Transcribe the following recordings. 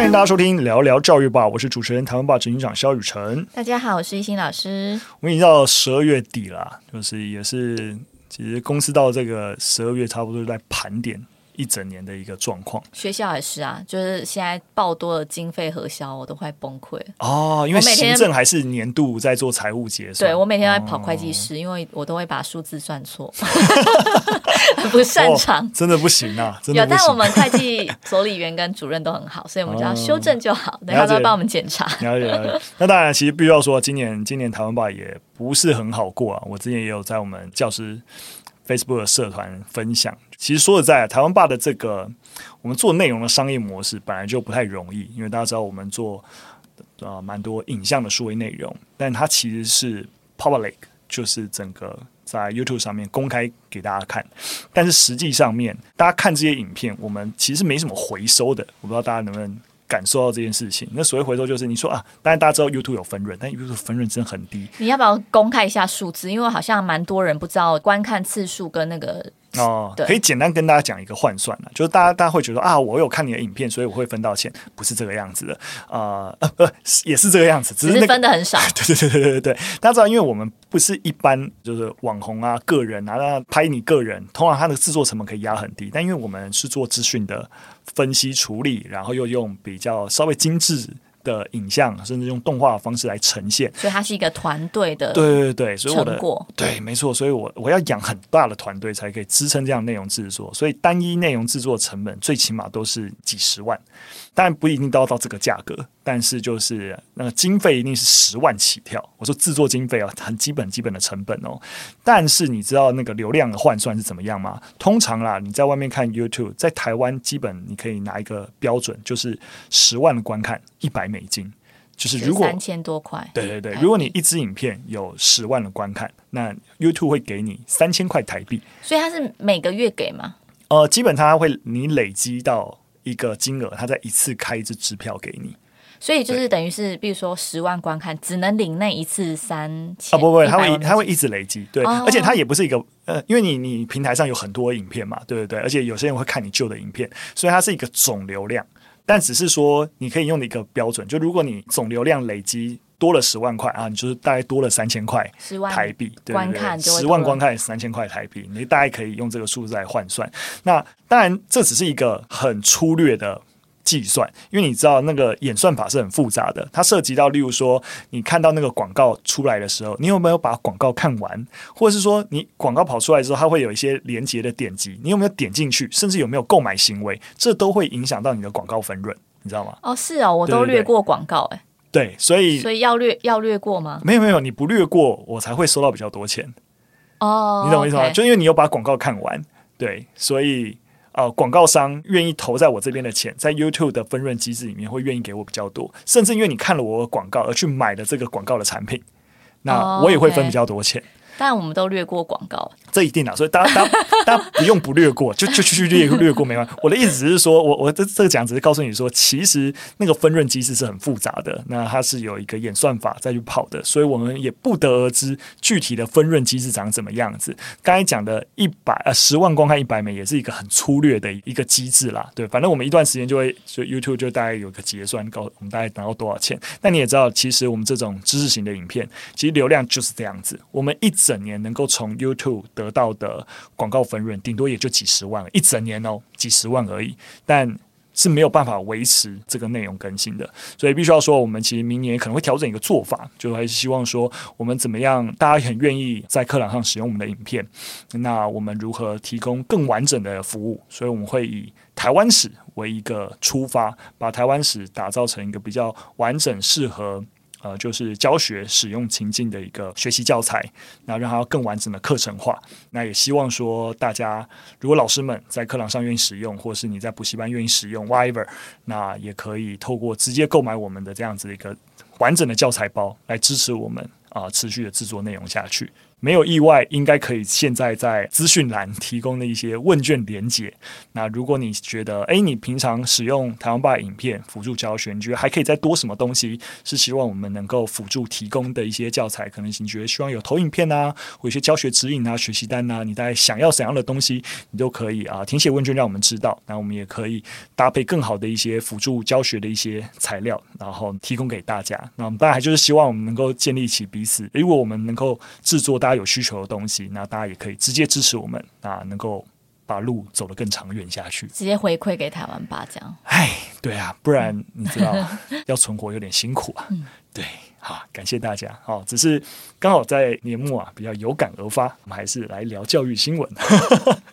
欢迎大家收听聊聊教育吧，我是主持人台湾霸执行长肖雨辰。大家好，我是一心老师。我们已经到十二月底了，就是也是其实公司到这个十二月差不多在盘点。一整年的一个状况，学校也是啊，就是现在报多了经费核销，我都快崩溃哦。因为行政还是年度在做财务结算，对我每天在跑会计师，哦、因为我都会把数字算错，不擅长、哦，真的不行啊！真的有，但我们会计所里员跟主任都很好，所以我们只要修正就好，等下都会帮我们检查。了解了解。那当然，其实必须要说，今年今年台湾吧也不是很好过啊。我之前也有在我们教师 Facebook 的社团分享。其实说实在，台湾吧的这个我们做内容的商业模式本来就不太容易，因为大家知道我们做呃蛮多影像的数位内容，但它其实是 public，就是整个在 YouTube 上面公开给大家看。但是实际上面，大家看这些影片，我们其实没什么回收的。我不知道大家能不能感受到这件事情。那所谓回收，就是你说啊，当然大家知道 YouTube 有分润，但 YouTube 分润真的很低。你要不要公开一下数字？因为好像蛮多人不知道观看次数跟那个。哦，可以简单跟大家讲一个换算了，就是大家大家会觉得啊，我有看你的影片，所以我会分到钱，不是这个样子的，呃呃 呃，也是这个样子，只是，分的很少。对对对对对对，大家知道，因为我们不是一般就是网红啊，个人啊，那拍你个人，通常它的制作成本可以压很低，但因为我们是做资讯的分析处理，然后又用比较稍微精致。的影像，甚至用动画的方式来呈现，所以它是一个团队的对对对，所以我的成果。对没错，所以我我要养很大的团队才可以支撑这样内容制作，所以单一内容制作成本最起码都是几十万，当然不一定都要到这个价格，但是就是那个经费一定是十万起跳。我说制作经费啊，很基本基本的成本哦，但是你知道那个流量的换算是怎么样吗？通常啦，你在外面看 YouTube，在台湾基本你可以拿一个标准，就是十万的观看一百。美金就是如果三千多块，对对对，如果你一支影片有十万的观看，那 YouTube 会给你三千块台币。所以它是每个月给吗？呃，基本上它会你累积到一个金额，它再一次开一支支票给你。所以就是等于是，比如说十万观看，只能领那一次三千啊？不不，它会它会一直累积，对，哦、而且它也不是一个呃，因为你你平台上有很多影片嘛，对不对，对？而且有些人会看你旧的影片，所以它是一个总流量。但只是说，你可以用的一个标准，就如果你总流量累积多了十万块啊，你就是大概多了三千块台币，对对对，十万观看三千块台币，你大概可以用这个数字来换算。那当然，这只是一个很粗略的。计算，因为你知道那个演算法是很复杂的，它涉及到，例如说，你看到那个广告出来的时候，你有没有把广告看完，或者是说，你广告跑出来之后，它会有一些连接的点击，你有没有点进去，甚至有没有购买行为，这都会影响到你的广告分润，你知道吗？哦，是哦，我都略过广告，哎，对，所以所以要略要略过吗？没有没有，你不略过，我才会收到比较多钱。哦，你懂我意思吗.就因为你有把广告看完，对，所以。呃，广告商愿意投在我这边的钱，在 YouTube 的分润机制里面会愿意给我比较多，甚至因为你看了我的广告而去买了这个广告的产品，那我也会分比较多钱。Oh, okay. 但我们都略过广告，这一定啊，所以大家大家 大家不用不略过，就就去略略过没关系。我的意思只是说，我我这这个讲只是告诉你说，其实那个分润机制是很复杂的，那它是有一个演算法再去跑的，所以我们也不得而知具体的分润机制长怎么样子。刚才讲的一百呃十万观看一百美，也是一个很粗略的一个机制啦。对，反正我们一段时间就会，所以 YouTube 就大概有个结算，告我们大概拿到多少钱。那你也知道，其实我们这种知识型的影片，其实流量就是这样子，我们一整年能够从 YouTube 得到的广告分润，顶多也就几十万，一整年哦，几十万而已，但是没有办法维持这个内容更新的，所以必须要说，我们其实明年可能会调整一个做法，就还是希望说，我们怎么样，大家很愿意在课堂上使用我们的影片，那我们如何提供更完整的服务？所以我们会以台湾史为一个出发，把台湾史打造成一个比较完整、适合。呃，就是教学使用情境的一个学习教材，那让它更完整的课程化。那也希望说，大家如果老师们在课堂上愿意使用，或是你在补习班愿意使用，whatever，那也可以透过直接购买我们的这样子一个完整的教材包来支持我们啊、持续的制作内容下去。没有意外，应该可以现在在资讯栏提供的一些问卷连结。那如果你觉得，哎，你平常使用台湾吧影片辅助教学，你觉得还可以再多什么东西？是希望我们能够辅助提供的一些教材，可能你觉得希望有投影片啊，或一些教学指引啊、学习单啊，你大概想要怎样的东西，你都可以啊，填写问卷让我们知道。那我们也可以搭配更好的一些辅助教学的一些材料，然后提供给大家。那我们当然还就是希望我们能够建立起彼此，如果我们能够制作大家有需求的东西，那大家也可以直接支持我们，啊，能够把路走得更长远下去，直接回馈给台湾吧，这样。哎，对啊，不然你知道 要存活有点辛苦啊。对。好，感谢大家。好，只是刚好在年末啊，比较有感而发，我们还是来聊教育新闻。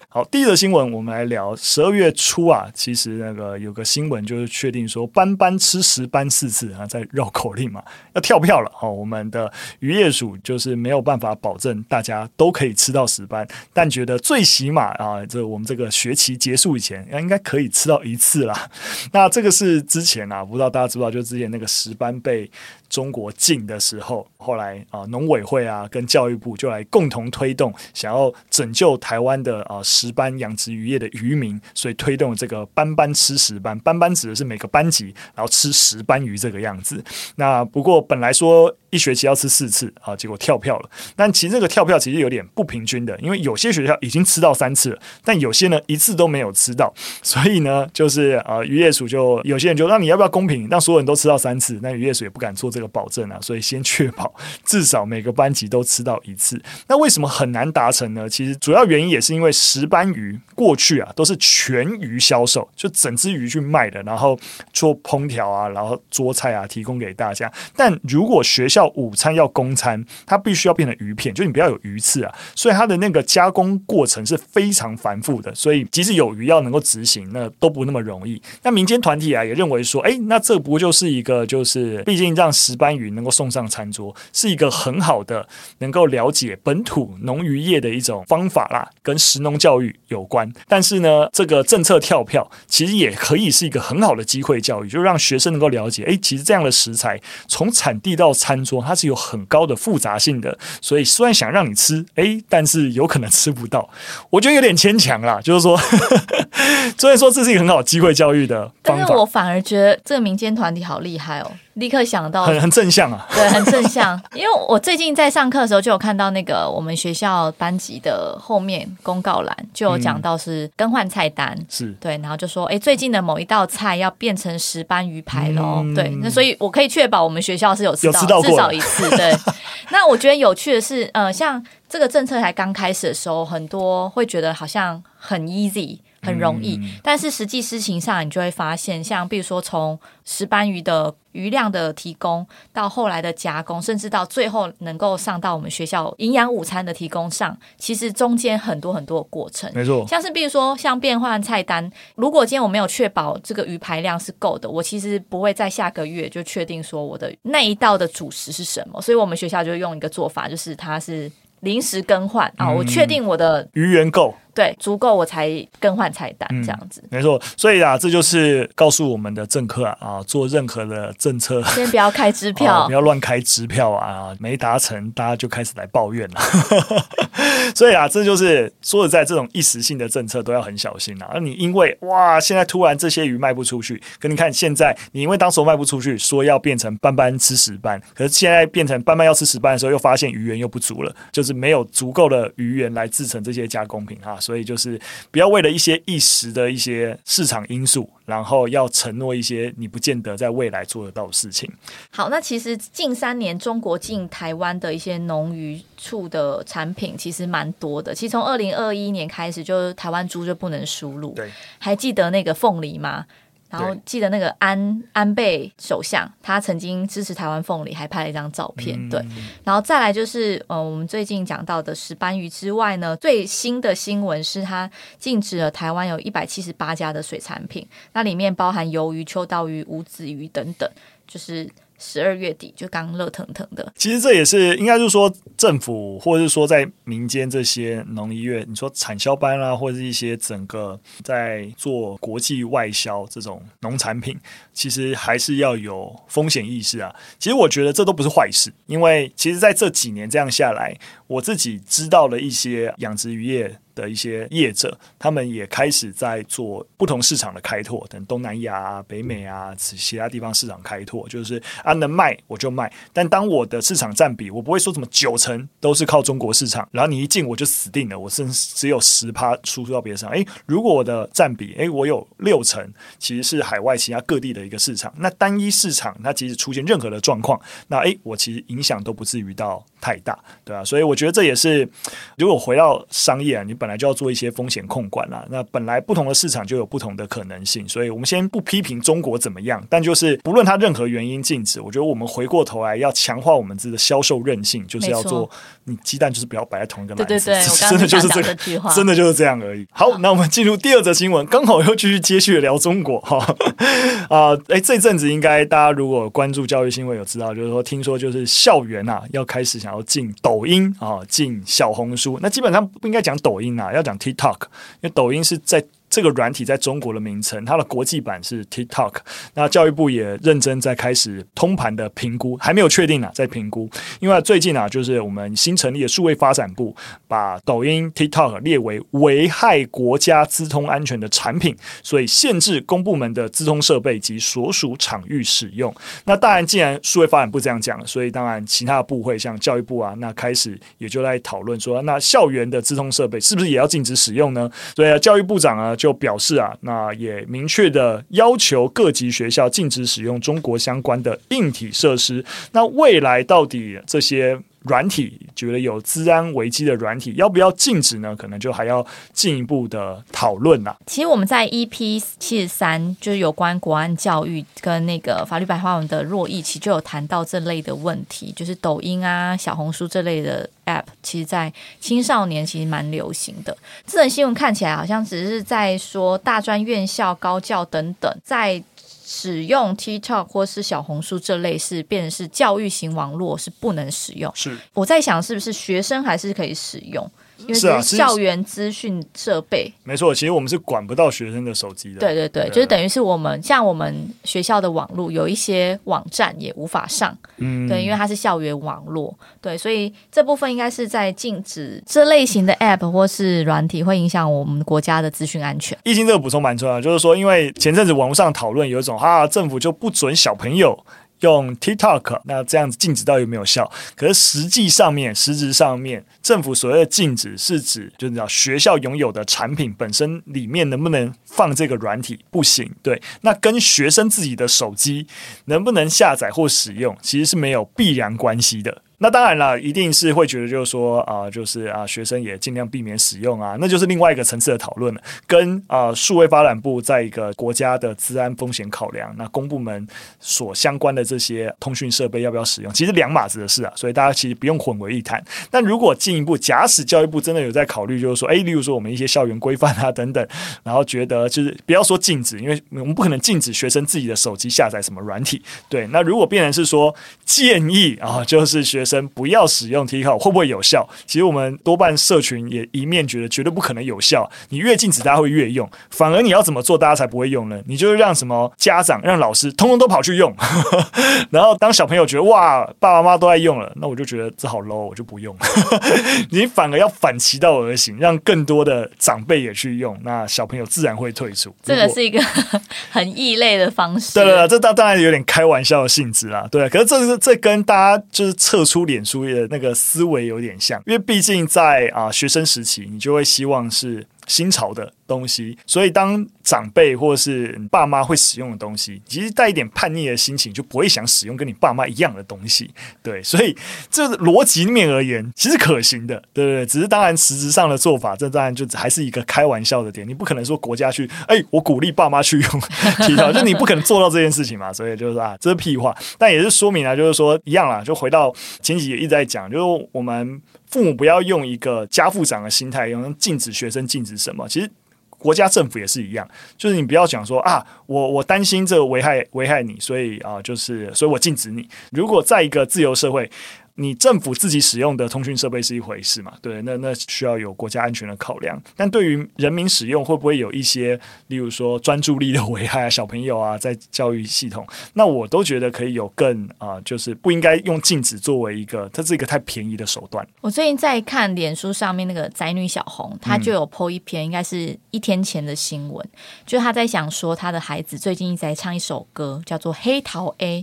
好，第一则新闻，我们来聊十二月初啊，其实那个有个新闻就是确定说，班班吃十班四次啊，在绕口令嘛，要跳票了。哦，我们的渔业署就是没有办法保证大家都可以吃到十班，但觉得最起码啊，这我们这个学期结束以前，应该可以吃到一次啦。那这个是之前啊，不知道大家知不知道，就之前那个十班被中国禁的时候，后来啊，农委会啊跟教育部就来共同推动，想要拯救台湾的啊石斑养殖渔业的渔民，所以推动这个班班吃石斑，班班指的是每个班级然后吃石斑鱼这个样子。那不过本来说一学期要吃四次啊，结果跳票了。但其实这个跳票其实有点不平均的，因为有些学校已经吃到三次了，但有些呢一次都没有吃到。所以呢，就是啊渔业署就有些人就让你要不要公平，让所有人都吃到三次？那渔业署也不敢做这个保证啊，所以先确保至少每个班级都吃到一次。那为什么很难达成呢？其实主要原因也是因为石斑鱼过去啊都是全鱼销售，就整只鱼去卖的，然后做烹调啊，然后做菜啊提供给大家。但如果学校午餐要供餐，它必须要变成鱼片，就你不要有鱼刺啊，所以它的那个加工过程是非常繁复的。所以即使有鱼要能够执行，那都不那么容易。那民间团体啊也认为说，哎，那这不就是一个就是，毕竟让石斑鱼能够送上餐桌，是一个很好的能够了解本土农渔业的一种方法啦，跟食农教育有关。但是呢，这个政策跳票其实也可以是一个很好的机会教育，就让学生能够了解，哎，其实这样的食材从产地到餐桌，它是有很高的复杂性的。所以虽然想让你吃，哎，但是有可能吃不到。我觉得有点牵强啦，就是说，虽然说这是一个很好机会教育的方法，但是我反而觉得这个民间团体好厉害哦。立刻想到很很正向啊，对，很正向。因为我最近在上课的时候，就有看到那个我们学校班级的后面公告栏，就有讲到是更换菜单，是、嗯、对，然后就说，哎，最近的某一道菜要变成石斑鱼排喽，嗯、对，那所以我可以确保我们学校是有吃到，有吃到至少一次。对，那我觉得有趣的是，呃，像这个政策才刚开始的时候，很多会觉得好像很 easy。很容易，嗯、但是实际事情上，你就会发现，像比如说从石斑鱼的鱼量的提供，到后来的加工，甚至到最后能够上到我们学校营养午餐的提供上，其实中间很多很多的过程。没错，像是比如说像变换菜单，如果今天我没有确保这个鱼排量是够的，我其实不会在下个月就确定说我的那一道的主食是什么。所以我们学校就用一个做法，就是它是临时更换啊，我确定我的余源够。对，足够我才更换菜单这样子。嗯，没错，所以啊，这就是告诉我们的政客啊，啊，做任何的政策，先不要开支票，啊，不要乱开支票啊，没达成，大家就开始来抱怨了。所以啊，这就是说实在，这种一时性的政策都要很小心啊。那你因为哇，现在突然这些鱼卖不出去，可你看现在你因为当时卖不出去，说要变成斑斑吃十班，可是现在变成斑斑要吃十班的时候，又发现鱼源又不足了，就是没有足够的鱼源来制成这些加工品啊。所以就是不要为了一些一时的一些市场因素，然后要承诺一些你不见得在未来做得到的事情。好，那其实近三年中国进台湾的一些农渔处的产品其实蛮多的。其实从二零二一年开始，就台湾猪就不能输入。对，还记得那个凤梨吗？然后记得那个安安倍首相，他曾经支持台湾凤梨，还拍了一张照片。嗯、对，然后再来就是，呃，我们最近讲到的石斑鱼之外呢，最新的新闻是它禁止了台湾有一百七十八家的水产品，那里面包含鱿鱼、秋刀鱼、无子鱼等等，就是十二月底就刚热腾腾的。其实这也是应该就是说政府或者是说在民间这些农医院，你说产销班啊，或者是一些整个在做国际外销这种农产品，其实还是要有风险意识啊。其实我觉得这都不是坏事，因为其实在这几年这样下来，我自己知道了一些养殖渔业。的一些业者，他们也开始在做不同市场的开拓，等东南亚、北美啊，其他地方市场开拓，就是啊能卖我就卖。但当我的市场占比，我不会说什么九成都是靠中国市场，然后你一进我就死定了，我甚至只有十趴输出到别的市场。诶，如果我的占比，诶，我有六成其实是海外其他各地的一个市场，那单一市场它其实出现任何的状况，那诶，我其实影响都不至于到太大，对啊，所以我觉得这也是，如果回到商业啊，你本本来就要做一些风险控管啦。那本来不同的市场就有不同的可能性，所以我们先不批评中国怎么样，但就是不论它任何原因禁止，我觉得我们回过头来要强化我们自己的销售韧性，就是要做你鸡蛋就是不要摆在同一个篮子，对对对，真的就是这个真的就是这样而已。好，那我们进入第二则新闻，刚好又继续接续聊中国哈 啊，哎、呃，这阵子应该大家如果关注教育新闻有知道，就是说听说就是校园啊要开始想要进抖音啊，进小红书，那基本上不应该讲抖音。啊，要讲 TikTok，因为抖音是在。这个软体在中国的名称，它的国际版是 TikTok。那教育部也认真在开始通盘的评估，还没有确定呢，在评估。因为最近啊，就是我们新成立的数位发展部，把抖音 TikTok 列为危害国家资通安全的产品，所以限制公部门的资通设备及所属场域使用。那当然，既然数位发展部这样讲，所以当然其他的部会像教育部啊，那开始也就在讨论说，那校园的资通设备是不是也要禁止使用呢？所以啊，教育部长啊。就表示啊，那也明确的要求各级学校禁止使用中国相关的硬体设施。那未来到底这些软体觉得有治安危机的软体要不要禁止呢？可能就还要进一步的讨论啦。其实我们在 EP 七十三就是有关国安教育跟那个法律白话文的珞亦，其实就有谈到这类的问题，就是抖音啊、小红书这类的 App，其实在青少年其实蛮流行的。这则新闻看起来好像只是在说大专院校、高教等等在。使用 TikTok 或是小红书这类是变成是教育型网络是不能使用。是，我在想是不是学生还是可以使用？因为是校园资讯设备，没错，其实我们是管不到学生的手机的。对对对，就是等于是我们像我们学校的网络，有一些网站也无法上。嗯，对，因为它是校园网络，对，所以这部分应该是在禁止这类型的 App 或是软体会影响我们国家的资讯安全。易经这个补充蛮重要，就是说，因为前阵子网络上讨论有一种啊，政府就不准小朋友。用 TikTok，那这样子禁止到底有没有效？可是实际上面、实质上面，政府所谓的禁止是指，就是讲学校拥有的产品本身里面能不能放这个软体？不行。对，那跟学生自己的手机能不能下载或使用，其实是没有必然关系的。那当然了，一定是会觉得就是说啊、就是啊，学生也尽量避免使用啊，那就是另外一个层次的讨论了。跟啊，数位发展部在一个国家的治安风险考量，那公部门所相关的这些通讯设备要不要使用，其实两码子的事啊，所以大家其实不用混为一谈。但如果进一步，假使教育部真的有在考虑，就是说，诶，例如说我们一些校园规范啊等等，然后觉得就是不要说禁止，因为我们不可能禁止学生自己的手机下载什么软体。对，那如果变成是说建议啊，就是学生不要使用 TikTok 会不会有效？其实我们多半社群也一面觉得绝对不可能有效。你越禁止，大家会越用。反而你要怎么做，大家才不会用呢？你就是让什么家长、让老师，通通都跑去用。然后当小朋友觉得哇，爸爸妈妈都在用了，那我就觉得这好 low，我就不用。你反而要反其道而行，让更多的长辈也去用，那小朋友自然会退出。这个是一个 很异类的方式。对对对，这当当然有点开玩笑的性质啦。对，可是这是这跟大家就是测出出脸书的那个思维有点像，因为毕竟在啊学生时期，你就会希望是新潮的东西，所以当长辈或是你爸妈会使用的东西，其实带一点叛逆的心情，就不会想使用跟你爸妈一样的东西。对，所以这逻辑面而言，其实可行的，对不对？只是当然实质上的做法，这当然就还是一个开玩笑的点。你不可能说国家去，哎，我鼓励爸妈去用 体操就你不可能做到这件事情嘛。所以就是啊，这是屁话。但也是说明了，就是说一样啦，就回到前几集一直在讲，就是我们父母不要用一个家父长的心态，用禁止学生禁止什么，其实。国家政府也是一样，就是你不要讲说啊，我我担心这个危害危害你，所以啊，就是所以我禁止你。如果在一个自由社会。你政府自己使用的通讯设备是一回事嘛？对，那那需要有国家安全的考量。但对于人民使用，会不会有一些，例如说专注力的危害啊？小朋友啊，在教育系统，那我都觉得可以有更啊、就是不应该用禁止作为一个，它是一个太便宜的手段。我最近在看脸书上面那个宅女小红，她就有 po 一篇，应该是一天前的新闻，嗯、就她在想说，她的孩子最近一直在唱一首歌，叫做《黑桃 A》。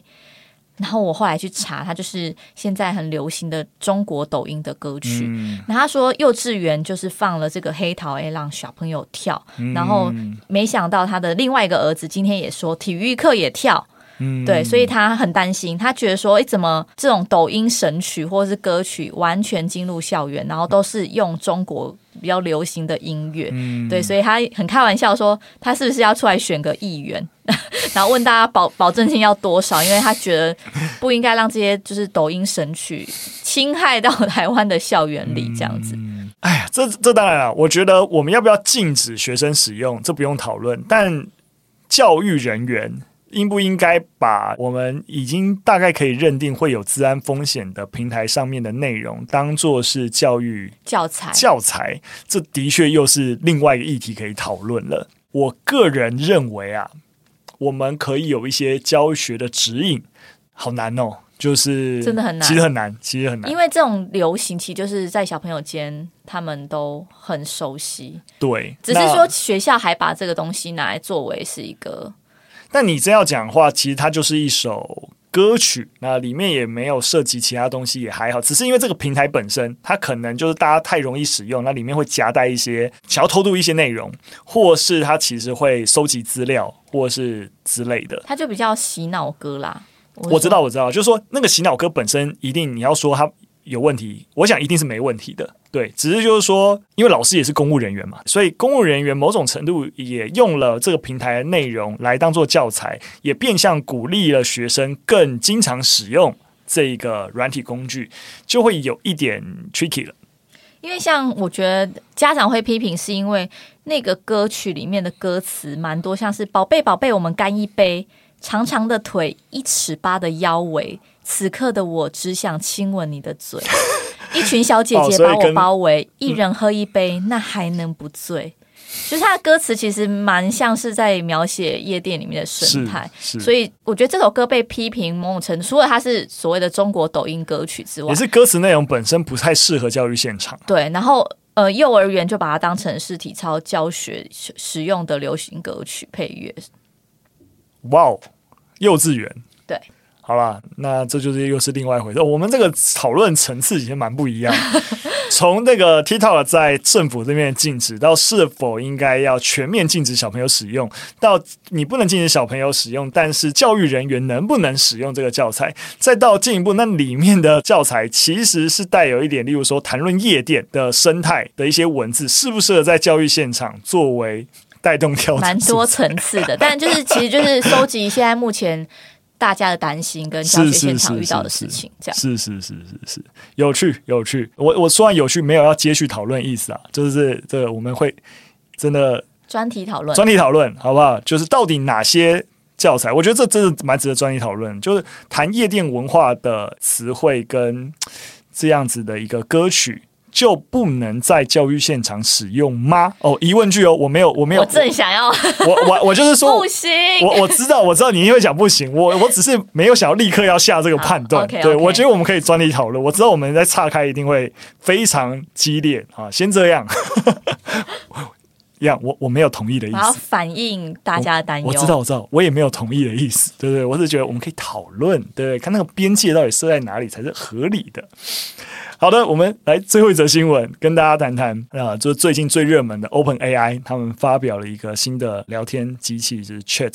然后我后来去查，它就是现在很流行的中国抖音的歌曲。嗯、然后他说幼稚园就是放了这个黑桃 A 让小朋友跳，嗯、然后没想到他的另外一个儿子今天也说体育课也跳。嗯，对，所以他很担心，他觉得说，哎，怎么这种抖音神曲或者是歌曲完全进入校园，然后都是用中国比较流行的音乐，嗯，对，所以他很开玩笑说，他是不是要出来选个议员，然后问大家保保证金要多少，因为他觉得不应该让这些就是抖音神曲侵害到台湾的校园里这样子。嗯，哎呀，这这当然了，我觉得我们要不要禁止学生使用，这不用讨论，但教育人员。应不应该把我们已经大概可以认定会有治安风险的平台上面的内容当做是教育教材？教材，这的确又是另外一个议题可以讨论了。我个人认为啊，我们可以有一些教学的指引，好难哦，就是真的很难，其实很难，其实很难，因为这种流行其实就是在小朋友间，他们都很熟悉。对，只是说学校还把这个东西拿来作为是一个。但你真要讲话，其实它就是一首歌曲，那里面也没有涉及其他东西，也还好。只是因为这个平台本身，它可能就是大家太容易使用，那里面会夹带一些想要偷渡一些内容，或是它其实会收集资料，或是之类的。它就比较洗脑歌啦。我，我知道，我知道，就是说那个洗脑歌本身，一定你要说它有问题，我想一定是没问题的。对，只是就是说，因为老师也是公务人员嘛，所以公务人员某种程度也用了这个平台的内容来当做教材，也变相鼓励了学生更经常使用这个软体工具，就会有一点 tricky 了。因为像我觉得家长会批评，是因为那个歌曲里面的歌词蛮多，像是“宝贝宝贝，我们干一杯”，长长的腿，一尺八的腰围，此刻的我只想亲吻你的嘴。一群小姐姐把我包围，一人喝一杯，那还能不醉？就是他的歌词其实蛮像是在描写夜店里面的生态，所以我觉得这首歌被批评某种程度，除了它是所谓的中国抖音歌曲之外，也是歌词内容本身不太适合教育现场。对，然后呃，幼儿园就把它当成是体操教学使用的流行歌曲配乐。哇哦，幼稚园对。好了，那这就是又是另外一回事。我们这个讨论层次已经蛮不一样。从那个 TikTok 在政府这边禁止，到是否应该要全面禁止小朋友使用，到你不能禁止小朋友使用，但是教育人员能不能使用这个教材，再到进一步，那里面的教材其实是带有一点，例如说谈论夜店的生态的一些文字，适不适合在教育现场作为带动调？蛮多层次的，但就是其实就是收集现在目前。大家的担心跟教学现场遇到的事情，这样是是是是是有趣有趣。我我说完有趣，没有要接续讨论意思啊，就是这个我们会真的专题讨论，专题讨论好不好？就是到底哪些教材？我觉得这真的蛮值得专题讨论。就是谈夜店文化的词汇跟这样子的一个歌曲。就不能在教育现场使用吗？哦，疑问句哦，我没有，我没有，我正想要，我我 我就是说不行，我我知道，我知道你因为讲不行，我我只是没有想要立刻要下这个判断。Okay, okay. 对，我觉得我们可以专题讨论。我知道我们在岔开一定会非常激烈啊，先这样，一样，我我没有同意的意思，我要反映大家的担忧。我知道，我知道，我也没有同意的意思，对不对？我是觉得我们可以讨论，对不对？看那个边界到底设在哪里才是合理的。好的，我们来最后一则新闻，跟大家谈谈啊，就是最近最热门的 Open AI，他们发表了一个新的聊天机器，就是 Chat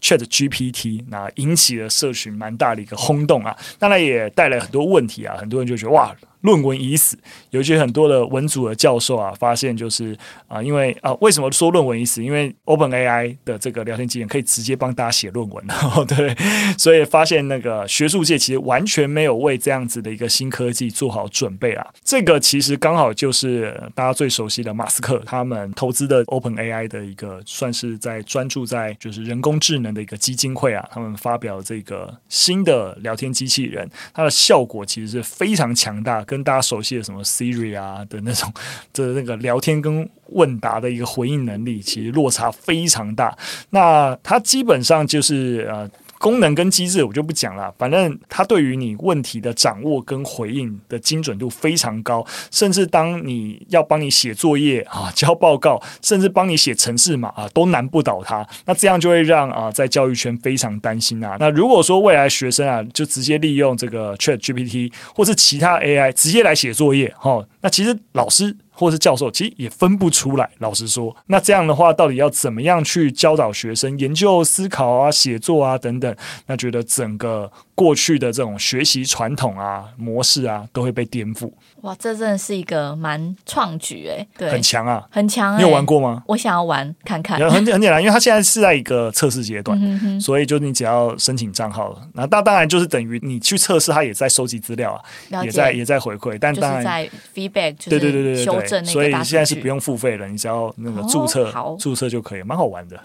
Chat GPT，那引起了社群蛮大的一个轰动啊，当然也带来很多问题啊，很多人就觉得哇，论文已死，有一些很多的文组的教授啊，发现就是啊、因为啊，为什么说论文已死？因为 OpenAI 的这个聊天机器人可以直接帮大家写论文，对，所以发现那个学术界其实完全没有为这样子的一个新科技做好准备啊。这个其实刚好就是大家最熟悉的马斯克他们投资的 OpenAI 的一个，算是在专注在就是人工智能的一个基金会啊，他们发表这个新的聊天机器人，它的效果其实是非常强大。跟大家熟悉的什么 Siri 啊的那种 的那个聊天跟问答的一个回应能力，其实落差非常大。那它基本上就是呃。功能跟机制我就不讲了，反正它对于你问题的掌握跟回应的精准度非常高，甚至当你要帮你写作业啊、交报告，甚至帮你写程式码啊，都难不倒它。那这样就会让啊，在教育圈非常担心啊。那如果说未来学生啊，就直接利用这个 ChatGPT 或是其他 AI 直接来写作业，哈，那其实老师。或是教授，其实也分不出来。老实说，那这样的话，到底要怎么样去教导学生研究、思考啊、写作啊等等？那觉得整个。过去的这种学习传统啊、模式啊，都会被颠覆。哇，这真的是一个蛮创举哎，对，很强啊，很强。你有玩过吗？我想要玩看看。很很简单，因为它现在是在一个测试阶段，嗯、哼哼所以就你只要申请账号了，那当当然就是等于你去测试，它也在收集资料啊，也在也在回馈，但当然在 feedback，对对对对对，所以现在是不用付费了，你只要那个注册、哦、注册就可以，蛮好玩的。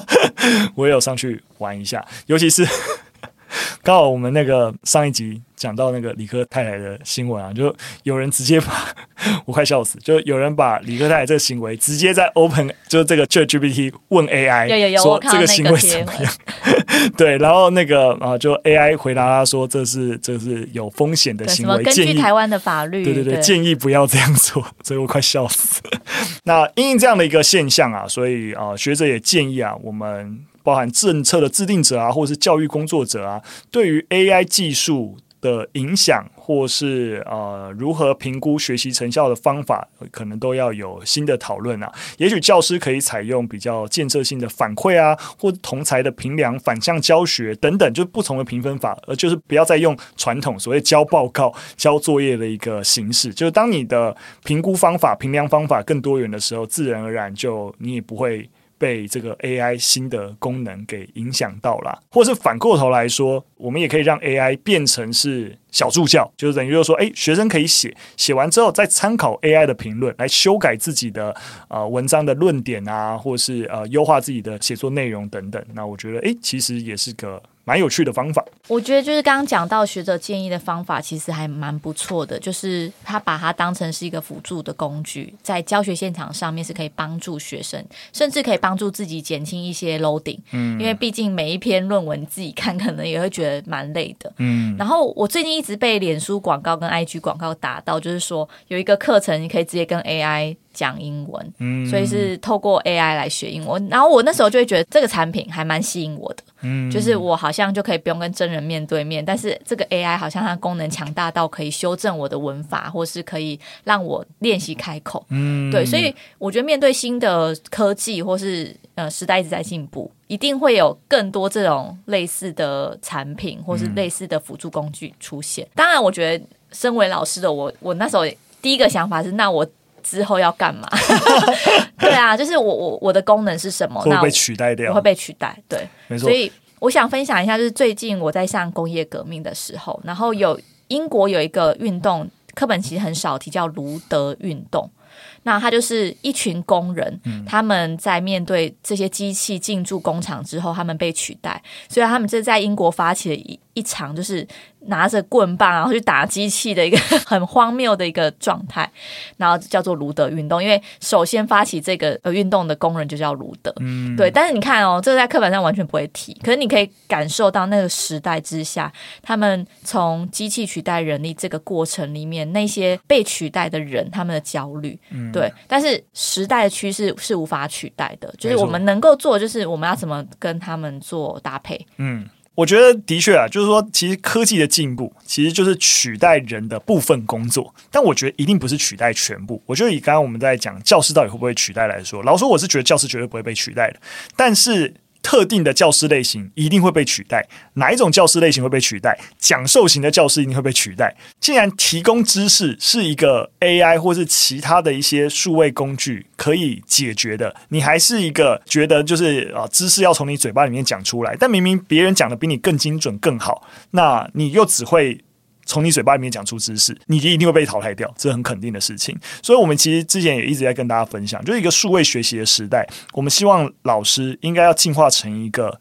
我也有上去玩一下，尤其是。刚好我们那个上一集讲到那个理科太太的新闻啊，就有人直接把 我快笑死，就有人把理科太太这个行为直接在 Open 就是这个 ChatGPT 问 AI，有有有，说这个行为怎么样？对，然后那个啊，就 AI 回答他说这是这是有风险的行为，根据台湾的法律，对对对，建议不要这样做，所以我快笑死。那因为这样的一个现象啊，所以啊，学者也建议啊，我们。包含政策的制定者啊，或者是教育工作者啊，对于 AI 技术的影响，或是呃如何评估学习成效的方法，可能都要有新的讨论啊。也许教师可以采用比较建设性的反馈啊，或同才的评量、反向教学等等，就不同的评分法，而就是不要再用传统所谓交报告、交作业的一个形式。就是当你的评估方法、评量方法更多元的时候，自然而然就你也不会。被这个 AI 新的功能给影响到了，或者是反过头来说，我们也可以让 AI 变成是小助教，就是等于就是说，诶，学生可以写，写完之后再参考 AI 的评论来修改自己的呃文章的论点啊，或是呃优化自己的写作内容等等。那我觉得，诶，其实也是个。蛮有趣的方法，我觉得就是刚刚讲到学者建议的方法，其实还蛮不错的。就是他把它当成是一个辅助的工具，在教学现场上面是可以帮助学生，甚至可以帮助自己减轻一些 loading。嗯，因为毕竟每一篇论文自己看，可能也会觉得蛮累的。嗯，然后我最近一直被脸书广告跟 IG 广告打到，就是说有一个课程你可以直接跟 AI 讲英文，嗯，所以是透过 AI 来学英文。然后我那时候就会觉得这个产品还蛮吸引我的。嗯，就是我好像就可以不用跟真人面对面，但是这个 AI 好像它功能强大到可以修正我的文法，或是可以让我练习开口。嗯，对，所以我觉得面对新的科技或是呃时代一直在进步，一定会有更多这种类似的产品或是类似的辅助工具出现。嗯，当然，我觉得身为老师的我，我那时候第一个想法是，那我。之后要干嘛？对啊，就是我我我的功能是什么？会被取代掉？我会被取代，对，没错。所以我想分享一下，就是最近我在上工业革命的时候，然后有英国有一个运动课本其实很少提，叫卢德运动。那他就是一群工人，嗯、他们在面对这些机器进驻工厂之后，他们被取代，所以他们就在英国发起了一一场就是。拿着棍棒，然后去打机器的一个 很荒谬的一个状态，然后叫做卢德运动。因为首先发起这个呃运动的工人就叫卢德，嗯，对。但是你看哦，这个在课本上完全不会提，可是你可以感受到那个时代之下，他们从机器取代人力这个过程里面，那些被取代的人他们的焦虑，嗯，对。但是时代的趋势是无法取代的，就是我们能够做，就是我们要怎么跟他们做搭配，嗯。我觉得的确啊，就是说，其实科技的进步其实就是取代人的部分工作，但我觉得一定不是取代全部。我觉得以刚刚我们在讲教师到底会不会取代来说，老实说，我是觉得教师绝对不会被取代的。但是特定的教师类型一定会被取代，哪一种教师类型会被取代？讲授型的教师一定会被取代。既然提供知识是一个 AI 或是其他的一些数位工具可以解决的，你还是一个觉得就是啊，知识要从你嘴巴里面讲出来，但明明别人讲的比你更精准更好，那你又只会。从你嘴巴里面讲出知识，你就一定会被淘汰掉，这是很肯定的事情。所以，我们其实之前也一直在跟大家分享，就是一个数位学习的时代，我们希望老师应该要进化成一个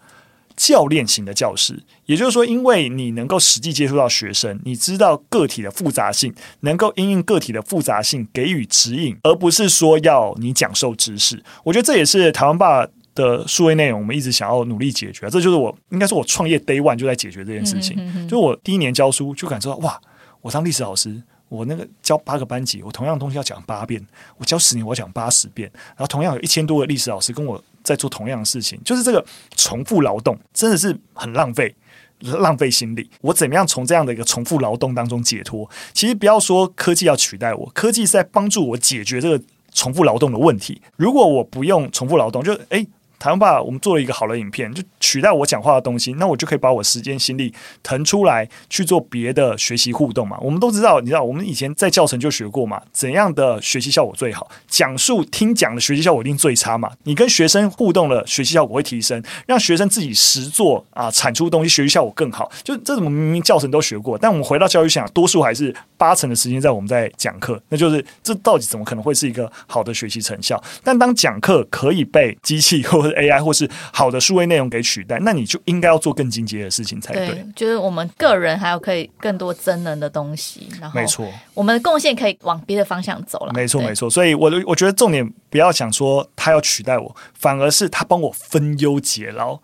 教练型的教师。也就是说，因为你能够实际接触到学生，你知道个体的复杂性，能够因应个体的复杂性给予指引，而不是说要你讲授知识。我觉得这也是台湾爸的数位内容，我们一直想要努力解决，这就是我应该说，我创业 day one 就在解决这件事情。嗯、哼哼就我第一年教书，就感受到哇，我当历史老师，我那个教八个班级，我同样的东西要讲八遍；我教十年，我讲八十遍。然后同样有一千多个历史老师跟我在做同样的事情，就是这个重复劳动真的是很浪费，浪费心力。我怎么样从这样的一个重复劳动当中解脱？其实不要说科技要取代我，科技是在帮助我解决这个重复劳动的问题。如果我不用重复劳动，就诶。台湾吧，我们做了一个好的影片，就取代我讲话的东西，那我就可以把我时间心力腾出来去做别的学习互动嘛。我们都知道，你知道，我们以前在教程就学过嘛，怎样的学习效果最好？讲述听讲的学习效果一定最差嘛。你跟学生互动的学习效果会提升，让学生自己实做啊，产出东西，学习效果更好。就这种明明教程都学过，但我们回到教育现场，多数还是八成的时间在我们在讲课，那就是这到底怎么可能会是一个好的学习成效？但当讲课可以被机器或者 AI 或是好的数位内容给取代，那你就应该要做更进阶的事情才对。对，就是我们个人还有可以更多真能的东西，然后没错，我们的贡献可以往别的方向走了。没错，没错。所以我，我我觉得重点不要想说他要取代我，反而是他帮我分忧解劳，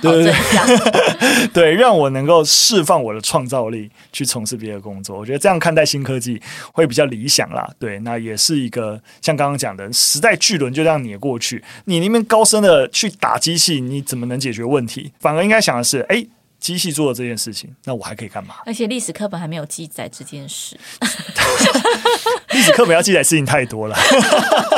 对 对对，对，让我能够释放我的创造力去从事别的工作。我觉得这样看待新科技会比较理想啦。对，那也是一个像刚刚讲的时代巨轮就这样碾过去，你那边高深的去。打机器你怎么能解决问题？反而应该想的是，哎、欸，机器做了这件事情，那我还可以干嘛？而且历史课本还没有记载这件事。历史课本要记载事情太多了，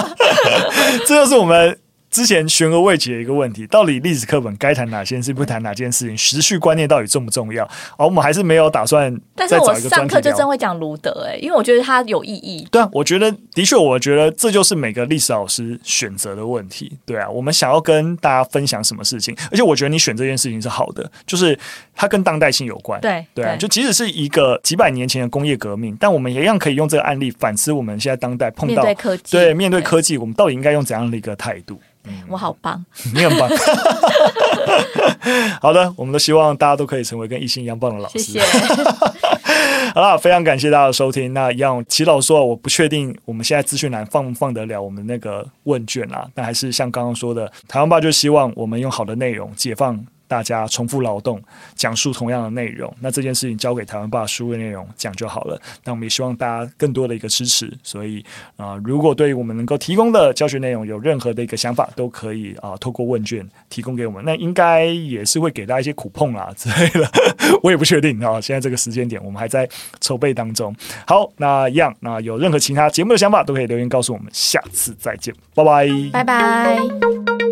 这就是我们。之前悬而未解的一个问题，到底历史课本该谈哪件事，不谈哪件事情？时序观念到底重不重要？而我们还是没有打算。但是我上课就真会讲卢德，诶，因为我觉得它有意义。对啊，我觉得的确，我觉得这就是每个历史老师选择的问题。对啊，我们想要跟大家分享什么事情，而且我觉得你选这件事情是好的，就是它跟当代性有关。对对啊，就即使是一个几百年前的工业革命，但我们一样可以用这个案例反思我们现在当代碰到面对科技，对面对科技，我们到底应该用怎样的一个态度？我好棒，你很棒。好的，我们都希望大家都可以成为跟一心一样棒的老师。谢谢。好了，非常感谢大家的收听。那一样，齐老说，我不确定我们现在资讯栏放不放得了我们那个问卷啊，那还是像刚刚说的，台湾爸就希望我们用好的内容解放。大家重复劳动，讲述同样的内容，那这件事情交给台湾爸书的内容讲就好了。那我们也希望大家更多的一个支持。所以啊、如果对于我们能够提供的教学内容有任何的一个想法，都可以啊、透过问卷提供给我们。那应该也是会给大家一些苦碰啦 之类的，我也不确定啊。现在这个时间点，我们还在筹备当中。好，那一样，那有任何其他节目的想法，都可以留言告诉我们。下次再见，拜拜，拜拜。